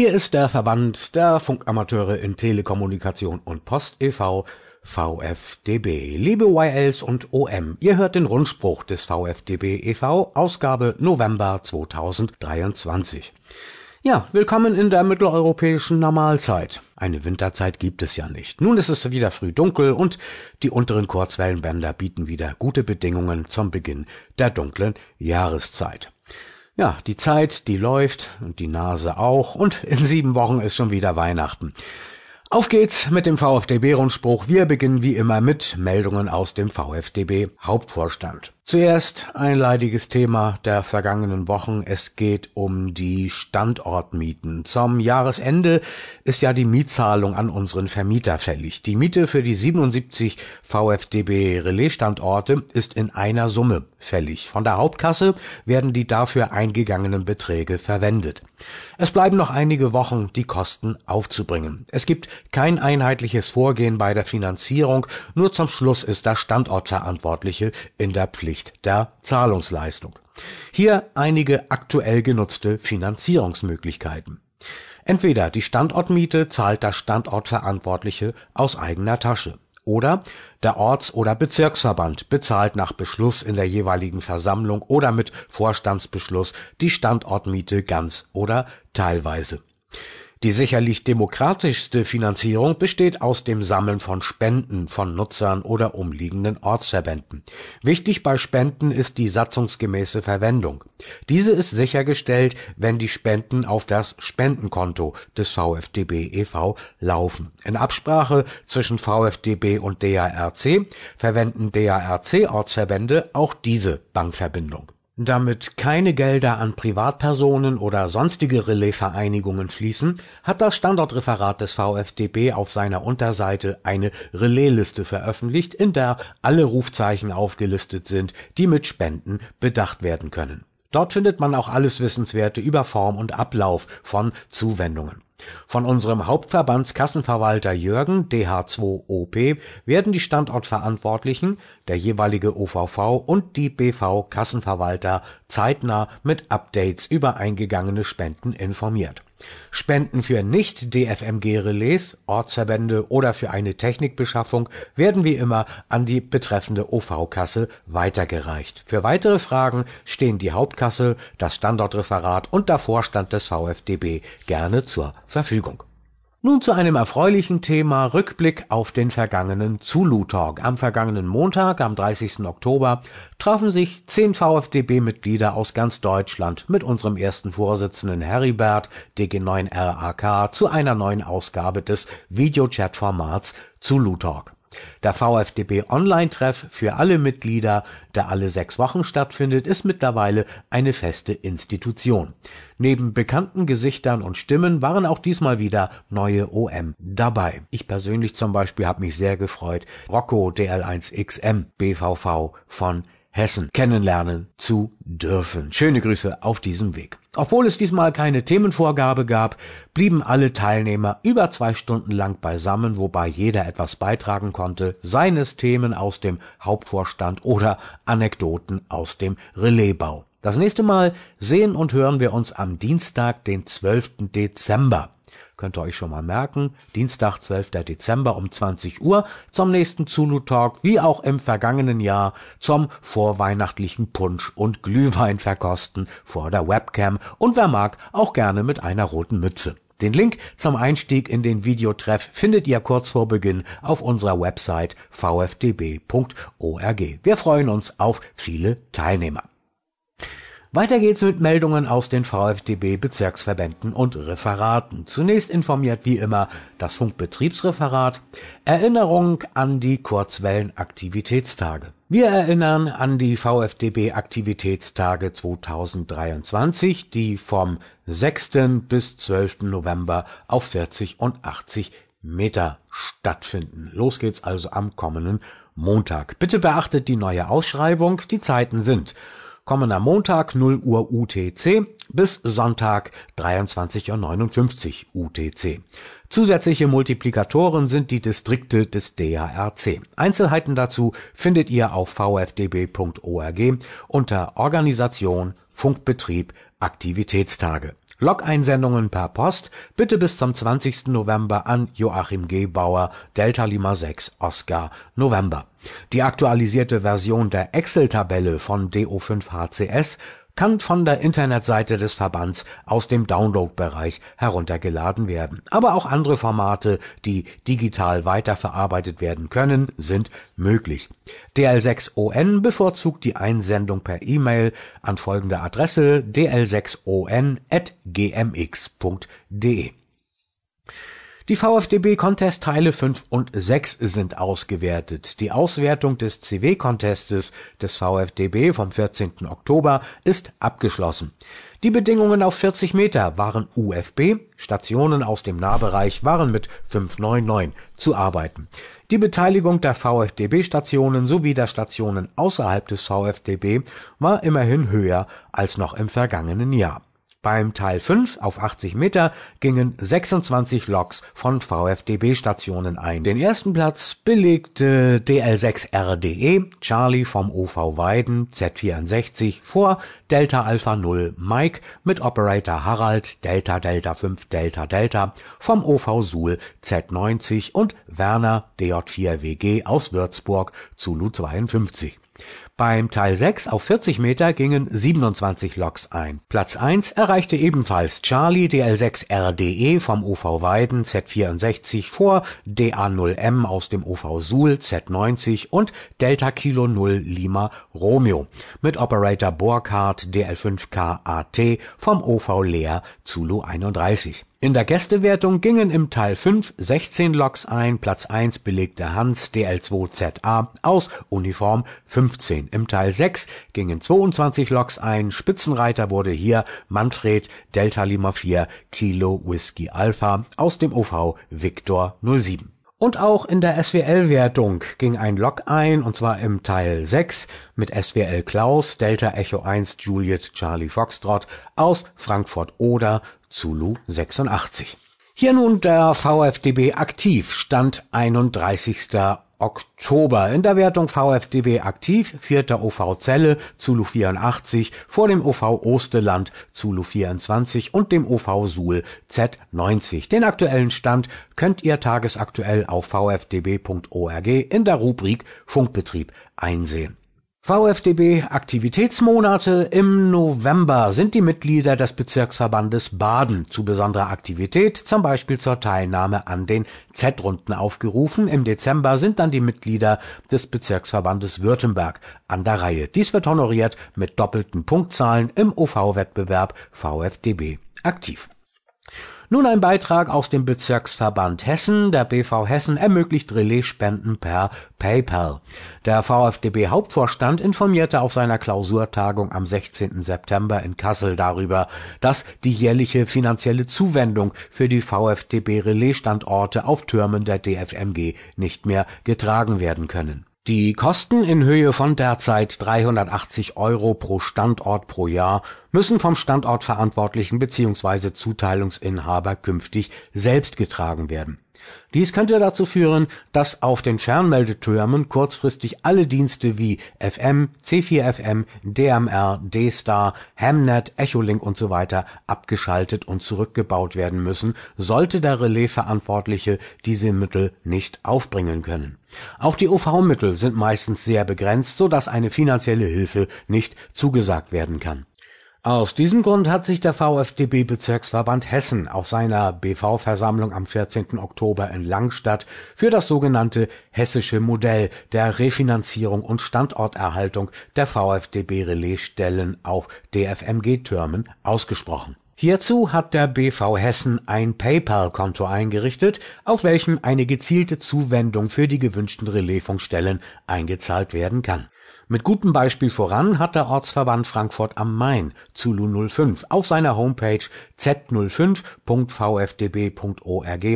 Hier ist der Verband der Funkamateure in Telekommunikation und Post e.V. VfDB. Liebe YLs und OM, ihr hört den Rundspruch des VfDB e.V. Ausgabe November 2023. Ja, willkommen in der mitteleuropäischen Normalzeit. Eine Winterzeit gibt es ja nicht. Nun ist es wieder früh dunkel und die unteren Kurzwellenbänder bieten wieder gute Bedingungen zum Beginn der dunklen Jahreszeit. Ja, die Zeit, die läuft und die Nase auch und in sieben Wochen ist schon wieder Weihnachten. Auf geht's mit dem VfDB-Rundspruch. Wir beginnen wie immer mit Meldungen aus dem VfDB-Hauptvorstand. Zuerst ein leidiges Thema der vergangenen Wochen. Es geht um die Standortmieten. Zum Jahresende ist ja die Mietzahlung an unseren Vermieter fällig. Die Miete für die 77 VfDB Relaisstandorte ist in einer Summe fällig. Von der Hauptkasse werden die dafür eingegangenen Beträge verwendet. Es bleiben noch einige Wochen, die Kosten aufzubringen. Es gibt kein einheitliches Vorgehen bei der Finanzierung. Nur zum Schluss ist der Standortverantwortliche in der Pflicht Pflicht der Zahlungsleistung. Hier einige aktuell genutzte Finanzierungsmöglichkeiten. Entweder die Standortmiete zahlt der Standortverantwortliche aus eigener Tasche oder der Orts- oder Bezirksverband bezahlt nach Beschluss in der jeweiligen Versammlung oder mit Vorstandsbeschluss die Standortmiete ganz oder teilweise die sicherlich demokratischste Finanzierung besteht aus dem Sammeln von Spenden von Nutzern oder umliegenden Ortsverbänden. Wichtig bei Spenden ist die satzungsgemäße Verwendung. Diese ist sichergestellt, wenn die Spenden auf das Spendenkonto des VfDB e.V. laufen. In Absprache zwischen VfDB und DARC verwenden DARC-Ortsverbände auch diese Bankverbindung damit keine Gelder an Privatpersonen oder sonstige Relaisvereinigungen fließen, hat das Standortreferat des VfDB auf seiner Unterseite eine Relaisliste veröffentlicht, in der alle Rufzeichen aufgelistet sind, die mit Spenden bedacht werden können. Dort findet man auch alles Wissenswerte über Form und Ablauf von Zuwendungen von unserem Hauptverbandskassenverwalter Jürgen (DH2OP) werden die Standortverantwortlichen, der jeweilige OVV und die BV-Kassenverwalter zeitnah mit Updates über eingegangene Spenden informiert Spenden für Nicht-DFMG-Relais, Ortsverbände oder für eine Technikbeschaffung werden wie immer an die betreffende OV-Kasse weitergereicht. Für weitere Fragen stehen die Hauptkasse, das Standortreferat und der Vorstand des VfDB gerne zur Verfügung nun zu einem erfreulichen Thema Rückblick auf den vergangenen Zulu-Talk. Am vergangenen Montag, am 30. Oktober, trafen sich zehn VfDB-Mitglieder aus ganz Deutschland mit unserem ersten Vorsitzenden Heribert DG9RAK zu einer neuen Ausgabe des Videochat-Formats Zulu-Talk. Der VfDB-Online-Treff für alle Mitglieder, der alle sechs Wochen stattfindet, ist mittlerweile eine feste Institution. Neben bekannten Gesichtern und Stimmen waren auch diesmal wieder neue OM dabei. Ich persönlich zum Beispiel habe mich sehr gefreut, Rocco DL1XM BVV von Hessen kennenlernen zu dürfen. Schöne Grüße auf diesem Weg. Obwohl es diesmal keine Themenvorgabe gab, blieben alle Teilnehmer über zwei Stunden lang beisammen, wobei jeder etwas beitragen konnte, seines Themen aus dem Hauptvorstand oder Anekdoten aus dem Relaisbau. Das nächste Mal sehen und hören wir uns am Dienstag, den 12. Dezember könnt ihr euch schon mal merken, Dienstag, 12. Dezember um 20 Uhr zum nächsten Zulu Talk, wie auch im vergangenen Jahr zum vorweihnachtlichen Punsch und Glühwein verkosten vor der Webcam und wer mag, auch gerne mit einer roten Mütze. Den Link zum Einstieg in den Videotreff findet ihr kurz vor Beginn auf unserer Website vfdb.org. Wir freuen uns auf viele Teilnehmer. Weiter geht's mit Meldungen aus den VfDB-Bezirksverbänden und Referaten. Zunächst informiert wie immer das Funkbetriebsreferat Erinnerung an die Kurzwellenaktivitätstage. Wir erinnern an die VfDB-Aktivitätstage 2023, die vom 6. bis 12. November auf 40 und 80 Meter stattfinden. Los geht's also am kommenden Montag. Bitte beachtet die neue Ausschreibung. Die Zeiten sind kommender Montag 0 Uhr UTC bis Sonntag 23.59 Uhr UTC. Zusätzliche Multiplikatoren sind die Distrikte des DARC. Einzelheiten dazu findet ihr auf vfdb.org unter Organisation, Funkbetrieb, Aktivitätstage. Log-Einsendungen per Post bitte bis zum 20. November an Joachim G. Bauer, Delta Lima 6 Oscar November. Die aktualisierte Version der Excel-Tabelle von DO5HCS kann von der Internetseite des Verbands aus dem Download-Bereich heruntergeladen werden. Aber auch andere Formate, die digital weiterverarbeitet werden können, sind möglich. DL6ON bevorzugt die Einsendung per E-Mail an folgende Adresse dl6on@gmx.de. Die VfDB-Contest-Teile 5 und 6 sind ausgewertet. Die Auswertung des CW-Contestes des VfDB vom 14. Oktober ist abgeschlossen. Die Bedingungen auf 40 Meter waren UFB, Stationen aus dem Nahbereich waren mit 599 zu arbeiten. Die Beteiligung der VfDB-Stationen sowie der Stationen außerhalb des VfDB war immerhin höher als noch im vergangenen Jahr beim Teil 5 auf 80 Meter gingen 26 Loks von VfDB-Stationen ein. Den ersten Platz belegte DL6RDE Charlie vom OV Weiden Z64 vor Delta Alpha 0 Mike mit Operator Harald Delta Delta 5 Delta Delta vom OV Suhl Z90 und Werner DJ4WG aus Würzburg Zulu 52. Beim Teil 6 auf 40 Meter gingen 27 Loks ein. Platz 1 erreichte ebenfalls Charlie DL6 RDE vom OV Weiden Z64 vor DA0M aus dem OV Suhl Z90 und Delta Kilo 0 Lima Romeo mit Operator Burkhardt DL5K AT vom OV Leer Zulu 31. In der Gästewertung gingen im Teil 5 16 Loks ein, Platz 1 belegte Hans DL2ZA aus Uniform 15. Im Teil 6 gingen 22 Loks ein, Spitzenreiter wurde hier Manfred Delta Lima 4 Kilo Whisky Alpha aus dem OV Victor 07. Und auch in der SWL-Wertung ging ein Lok ein, und zwar im Teil 6 mit SWL Klaus, Delta Echo 1 Juliet Charlie Foxtrot aus Frankfurt Oder Zulu 86. Hier nun der VfDB aktiv, Stand 31. Oktober. In der Wertung VfDB aktiv, vierter OV Zelle, Zulu 84, vor dem OV Osteland, Zulu 24 und dem OV Suhl Z90. Den aktuellen Stand könnt ihr tagesaktuell auf vfdb.org in der Rubrik Funkbetrieb einsehen. VfDB Aktivitätsmonate im November sind die Mitglieder des Bezirksverbandes Baden zu besonderer Aktivität, zum Beispiel zur Teilnahme an den Z-Runden aufgerufen. Im Dezember sind dann die Mitglieder des Bezirksverbandes Württemberg an der Reihe. Dies wird honoriert mit doppelten Punktzahlen im OV-Wettbewerb VfDB aktiv. Nun ein Beitrag aus dem Bezirksverband Hessen. Der BV Hessen ermöglicht Relaisspenden per PayPal. Der VfDB-Hauptvorstand informierte auf seiner Klausurtagung am 16. September in Kassel darüber, dass die jährliche finanzielle Zuwendung für die VfDB-Relaisstandorte auf Türmen der DFMG nicht mehr getragen werden können. Die Kosten in Höhe von derzeit 380 Euro pro Standort pro Jahr müssen vom Standortverantwortlichen bzw. Zuteilungsinhaber künftig selbst getragen werden dies könnte dazu führen, dass auf den Fernmeldetürmen kurzfristig alle Dienste wie FM, C4FM, DMR, D-Star, Hamnet, Echolink usw. abgeschaltet und zurückgebaut werden müssen, sollte der Relaisverantwortliche diese Mittel nicht aufbringen können. Auch die OV-Mittel sind meistens sehr begrenzt, so dass eine finanzielle Hilfe nicht zugesagt werden kann aus diesem Grund hat sich der VfDB-Bezirksverband Hessen auf seiner BV-Versammlung am 14. Oktober in Langstadt für das sogenannte hessische Modell der Refinanzierung und Standorterhaltung der VfDB-Relaisstellen auf DFMG-Türmen ausgesprochen. Hierzu hat der BV Hessen ein PayPal-Konto eingerichtet, auf welchem eine gezielte Zuwendung für die gewünschten Relaisfunkstellen eingezahlt werden kann mit gutem Beispiel voran hat der Ortsverband Frankfurt am Main Zulu 05 auf seiner Homepage z05.vfdb.org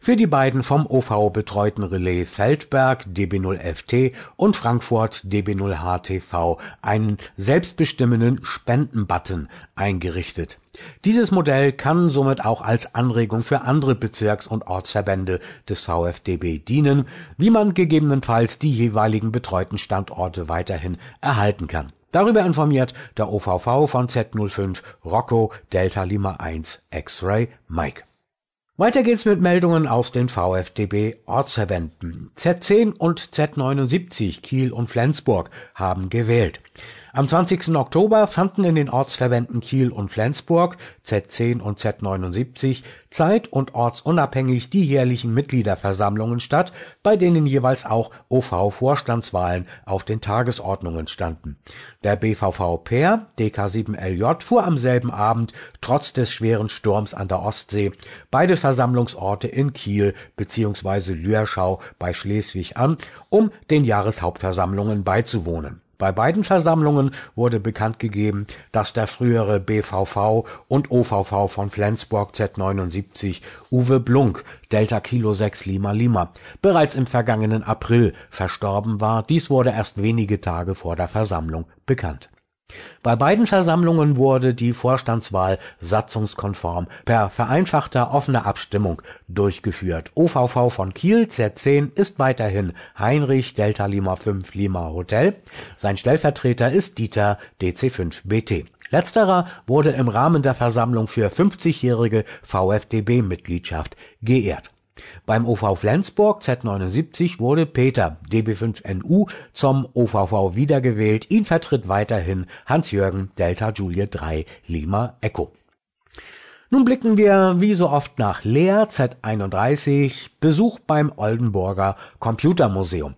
für die beiden vom OV betreuten Relais Feldberg DB0FT und Frankfurt DB0HTV einen selbstbestimmenden Spendenbutton eingerichtet dieses Modell kann somit auch als Anregung für andere Bezirks und Ortsverbände des VfDB dienen, wie man gegebenenfalls die jeweiligen betreuten Standorte weiterhin erhalten kann Darüber informiert der OVV von Z05 Rocco Delta Lima 1 X-Ray Mike. Weiter geht's mit Meldungen aus den VfDB Ortsverbänden. Z10 und Z79 Kiel und Flensburg haben gewählt. Am 20. Oktober fanden in den Ortsverbänden Kiel und Flensburg Z10 und Z79 zeit- und ortsunabhängig die jährlichen Mitgliederversammlungen statt, bei denen jeweils auch OV-Vorstandswahlen auf den Tagesordnungen standen. Der BVV Peer DK7LJ fuhr am selben Abend trotz des schweren Sturms an der Ostsee beide Versammlungsorte in Kiel bzw. Lührschau bei Schleswig an, um den Jahreshauptversammlungen beizuwohnen bei beiden Versammlungen wurde bekannt gegeben, dass der frühere BVV und OVV von Flensburg Z79 Uwe Blunk Delta Kilo 6 Lima Lima bereits im vergangenen April verstorben war. Dies wurde erst wenige Tage vor der Versammlung bekannt bei beiden Versammlungen wurde die Vorstandswahl satzungskonform per vereinfachter offener Abstimmung durchgeführt. OVV von Kiel Z10 ist weiterhin Heinrich Delta Lima 5 Lima Hotel, sein Stellvertreter ist Dieter DC5 BT. Letzterer wurde im Rahmen der Versammlung für 50-jährige VfDB-Mitgliedschaft geehrt beim OV Flensburg Z79 wurde Peter (db5NU) zum OVV wiedergewählt, ihn vertritt weiterhin Hans-Jürgen Delta Juliet 3 Lima Echo. Nun blicken wir wie so oft nach Leer Z31 Besuch beim Oldenburger Computermuseum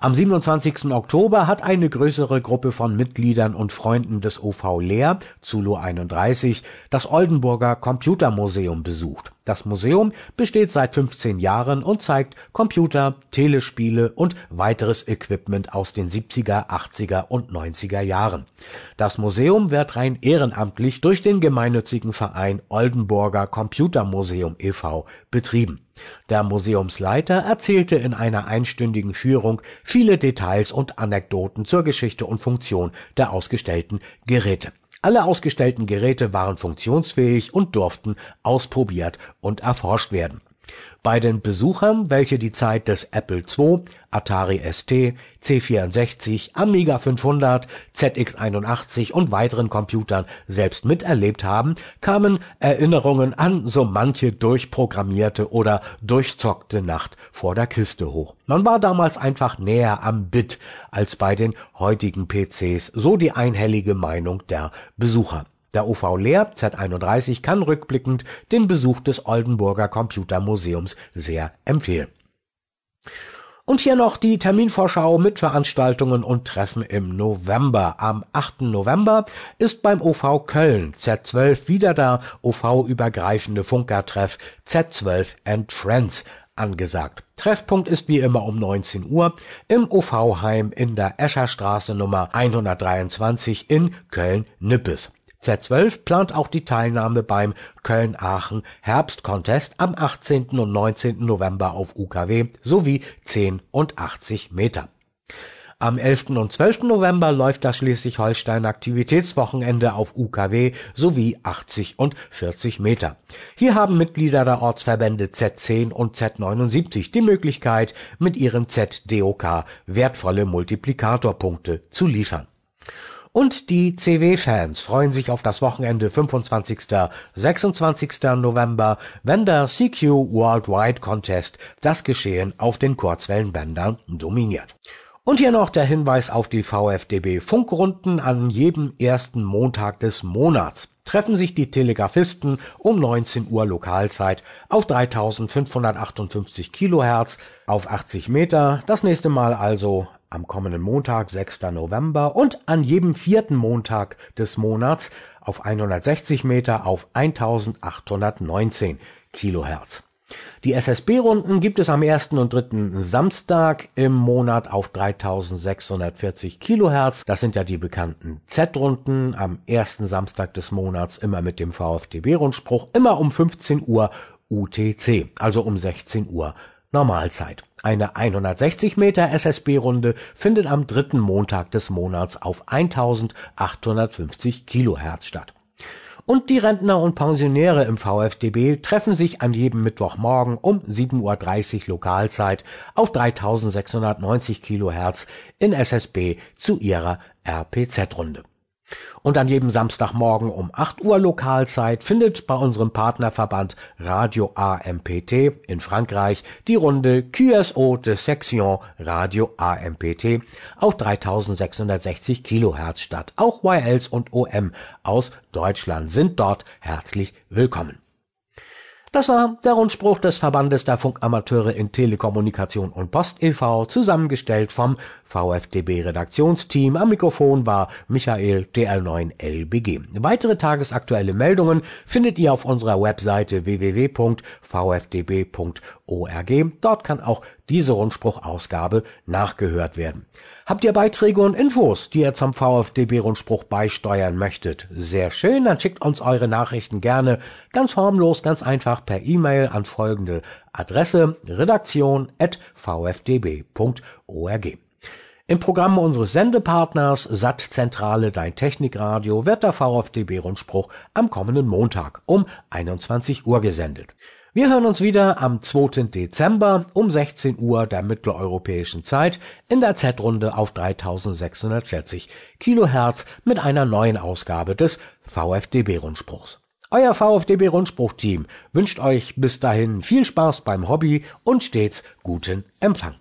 am 27. Oktober hat eine größere Gruppe von Mitgliedern und Freunden des OV Leer (Zulu 31) das Oldenburger Computermuseum besucht. Das Museum besteht seit 15 Jahren und zeigt Computer, Telespiele und weiteres Equipment aus den 70er, 80er und 90er Jahren. Das Museum wird rein ehrenamtlich durch den gemeinnützigen Verein Oldenburger Computermuseum e.V. betrieben der Museumsleiter erzählte in einer einstündigen Führung viele Details und Anekdoten zur Geschichte und Funktion der ausgestellten Geräte. Alle ausgestellten Geräte waren funktionsfähig und durften ausprobiert und erforscht werden bei den Besuchern, welche die Zeit des Apple II, Atari ST, C64, Amiga 500, ZX81 und weiteren Computern selbst miterlebt haben, kamen Erinnerungen an so manche durchprogrammierte oder durchzockte Nacht vor der Kiste hoch. Man war damals einfach näher am Bit als bei den heutigen PCs, so die einhellige Meinung der Besucher der OV Leer Z31 kann rückblickend den Besuch des Oldenburger Computermuseums sehr empfehlen. Und hier noch die Terminvorschau mit Veranstaltungen und Treffen im November. Am 8. November ist beim OV Köln Z12 wieder der OV-übergreifende Funkertreff Z12 and Friends angesagt. Treffpunkt ist wie immer um 19 Uhr im OV-Heim in der Escherstraße Nummer 123 in Köln-Nippes. Z12 plant auch die Teilnahme beim Köln-Aachen Herbst-Contest am 18. und 19. November auf UKW sowie 10 und 80 Meter. Am 11. und 12. November läuft das Schleswig-Holstein Aktivitätswochenende auf UKW sowie 80 und 40 Meter. Hier haben Mitglieder der Ortsverbände Z10 und Z79 die Möglichkeit, mit ihrem ZDOK wertvolle Multiplikatorpunkte zu liefern und die CW-Fans freuen sich auf das Wochenende 25. 26. November, wenn der CQ Worldwide Contest das Geschehen auf den Kurzwellenbändern dominiert. Und hier noch der Hinweis auf die VfDB Funkrunden an jedem ersten Montag des Monats treffen sich die Telegrafisten um 19 Uhr Lokalzeit auf 3558 Kilohertz auf 80 Meter, das nächste Mal also am kommenden Montag, 6. November und an jedem vierten Montag des Monats auf 160 Meter auf 1819 Kilohertz. Die SSB-Runden gibt es am ersten und dritten Samstag im Monat auf 3640 Kilohertz. Das sind ja die bekannten Z-Runden am ersten Samstag des Monats immer mit dem VfDB-Rundspruch, immer um 15 Uhr UTC, also um 16 Uhr Normalzeit. Eine 160 Meter SSB-Runde findet am dritten Montag des Monats auf 1850 Kilohertz statt. Und die Rentner und Pensionäre im VfDB treffen sich an jedem Mittwochmorgen um 7.30 Uhr Lokalzeit auf 3690 Kilohertz in SSB zu ihrer RPZ-Runde. Und an jedem Samstagmorgen um 8 Uhr Lokalzeit findet bei unserem Partnerverband Radio AMPT in Frankreich die Runde QSO de Section Radio AMPT auf 3660 Kilohertz statt. Auch YLs und OM aus Deutschland sind dort herzlich willkommen. Das war der Rundspruch des Verbandes der Funkamateure in Telekommunikation und Post e.V., zusammengestellt vom VfDB Redaktionsteam. Am Mikrofon war Michael DL9LBG. Weitere tagesaktuelle Meldungen findet ihr auf unserer Webseite www.vfdb.org. Dort kann auch diese Rundspruchausgabe nachgehört werden. Habt ihr Beiträge und Infos, die ihr zum VfDB-Rundspruch beisteuern möchtet? Sehr schön, dann schickt uns eure Nachrichten gerne ganz formlos, ganz einfach per E-Mail an folgende Adresse redaktion.vfdb.org. Im Programm unseres Sendepartners Sattzentrale Dein Technikradio wird der VfDB-Rundspruch am kommenden Montag um 21 Uhr gesendet. Wir hören uns wieder am 2. Dezember um 16 Uhr der mitteleuropäischen Zeit in der Z-Runde auf 3640 Kilohertz mit einer neuen Ausgabe des VfDB-Rundspruchs. Euer VfDB-Rundspruch-Team wünscht euch bis dahin viel Spaß beim Hobby und stets guten Empfang.